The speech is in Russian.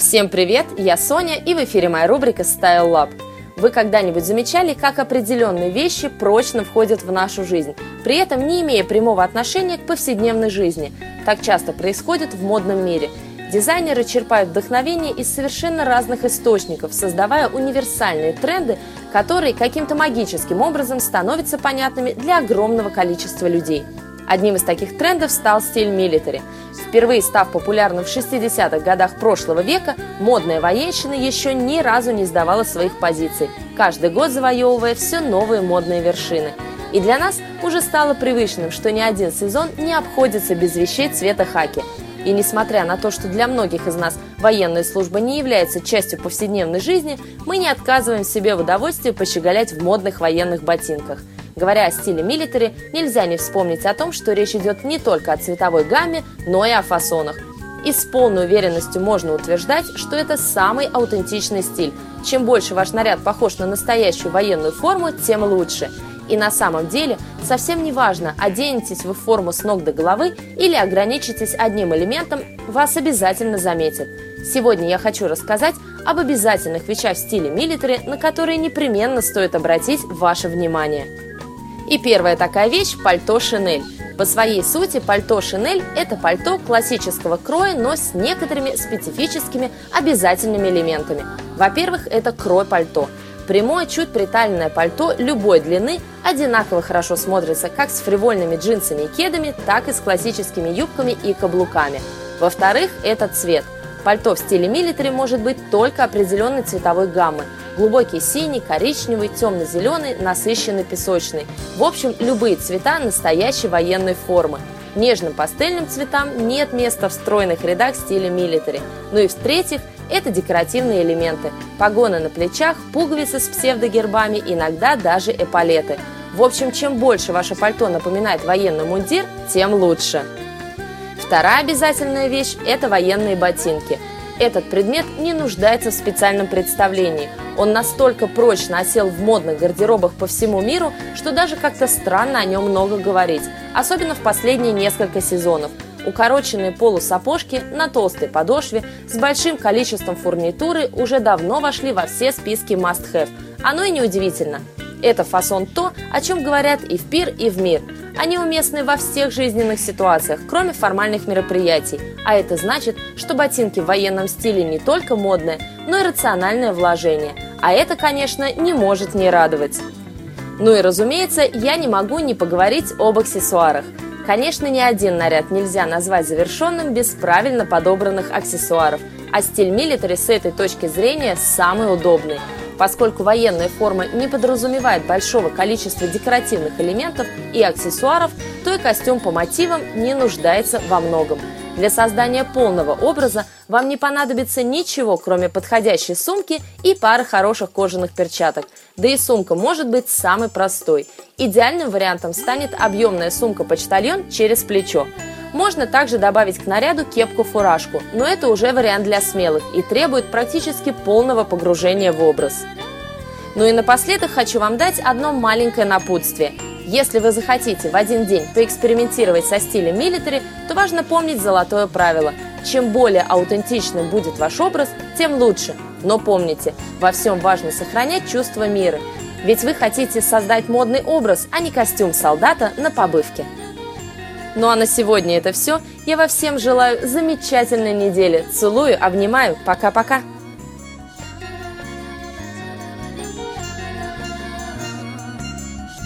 Всем привет, я Соня и в эфире моя рубрика Style Lab. Вы когда-нибудь замечали, как определенные вещи прочно входят в нашу жизнь, при этом не имея прямого отношения к повседневной жизни? Так часто происходит в модном мире. Дизайнеры черпают вдохновение из совершенно разных источников, создавая универсальные тренды, которые каким-то магическим образом становятся понятными для огромного количества людей. Одним из таких трендов стал стиль милитари. Впервые став популярным в 60-х годах прошлого века, модная военщина еще ни разу не сдавала своих позиций, каждый год завоевывая все новые модные вершины. И для нас уже стало привычным, что ни один сезон не обходится без вещей цвета хаки. И несмотря на то, что для многих из нас военная служба не является частью повседневной жизни, мы не отказываем себе в удовольствии пощеголять в модных военных ботинках – Говоря о стиле милитари, нельзя не вспомнить о том, что речь идет не только о цветовой гамме, но и о фасонах. И с полной уверенностью можно утверждать, что это самый аутентичный стиль. Чем больше ваш наряд похож на настоящую военную форму, тем лучше. И на самом деле совсем не важно, оденетесь вы в форму с ног до головы или ограничитесь одним элементом, вас обязательно заметят. Сегодня я хочу рассказать об обязательных вещах в стиле милитари, на которые непременно стоит обратить ваше внимание. И первая такая вещь – пальто Шинель. По своей сути, пальто Шинель – это пальто классического кроя, но с некоторыми специфическими обязательными элементами. Во-первых, это крой пальто. Прямое, чуть приталенное пальто любой длины одинаково хорошо смотрится как с фривольными джинсами и кедами, так и с классическими юбками и каблуками. Во-вторых, это цвет. Пальто в стиле милитари может быть только определенной цветовой гаммы – Глубокий синий, коричневый, темно-зеленый, насыщенный песочный. В общем, любые цвета настоящей военной формы. Нежным пастельным цветам нет места в стройных рядах стиля милитари. Ну и в-третьих, это декоративные элементы. Погоны на плечах, пуговицы с псевдогербами, иногда даже эполеты. В общем, чем больше ваше пальто напоминает военный мундир, тем лучше. Вторая обязательная вещь – это военные ботинки. Этот предмет не нуждается в специальном представлении. Он настолько прочно осел в модных гардеробах по всему миру, что даже как-то странно о нем много говорить, особенно в последние несколько сезонов. Укороченные полусапожки на толстой подошве с большим количеством фурнитуры уже давно вошли во все списки must-have. Оно и неудивительно. Это фасон то, о чем говорят и в пир, и в мир – они уместны во всех жизненных ситуациях, кроме формальных мероприятий. А это значит, что ботинки в военном стиле не только модное, но и рациональное вложение. А это, конечно, не может не радовать. Ну и разумеется, я не могу не поговорить об аксессуарах. Конечно, ни один наряд нельзя назвать завершенным без правильно подобранных аксессуаров, а стиль милитари с этой точки зрения самый удобный – Поскольку военная форма не подразумевает большого количества декоративных элементов и аксессуаров, то и костюм по мотивам не нуждается во многом. Для создания полного образа вам не понадобится ничего, кроме подходящей сумки и пары хороших кожаных перчаток. Да и сумка может быть самой простой. Идеальным вариантом станет объемная сумка-почтальон через плечо. Можно также добавить к наряду кепку-фуражку, но это уже вариант для смелых и требует практически полного погружения в образ. Ну и напоследок хочу вам дать одно маленькое напутствие. Если вы захотите в один день поэкспериментировать со стилем милитари, то важно помнить золотое правило. Чем более аутентичным будет ваш образ, тем лучше. Но помните, во всем важно сохранять чувство мира. Ведь вы хотите создать модный образ, а не костюм солдата на побывке. Ну а на сегодня это все. Я во всем желаю замечательной недели. Целую, обнимаю. Пока-пока.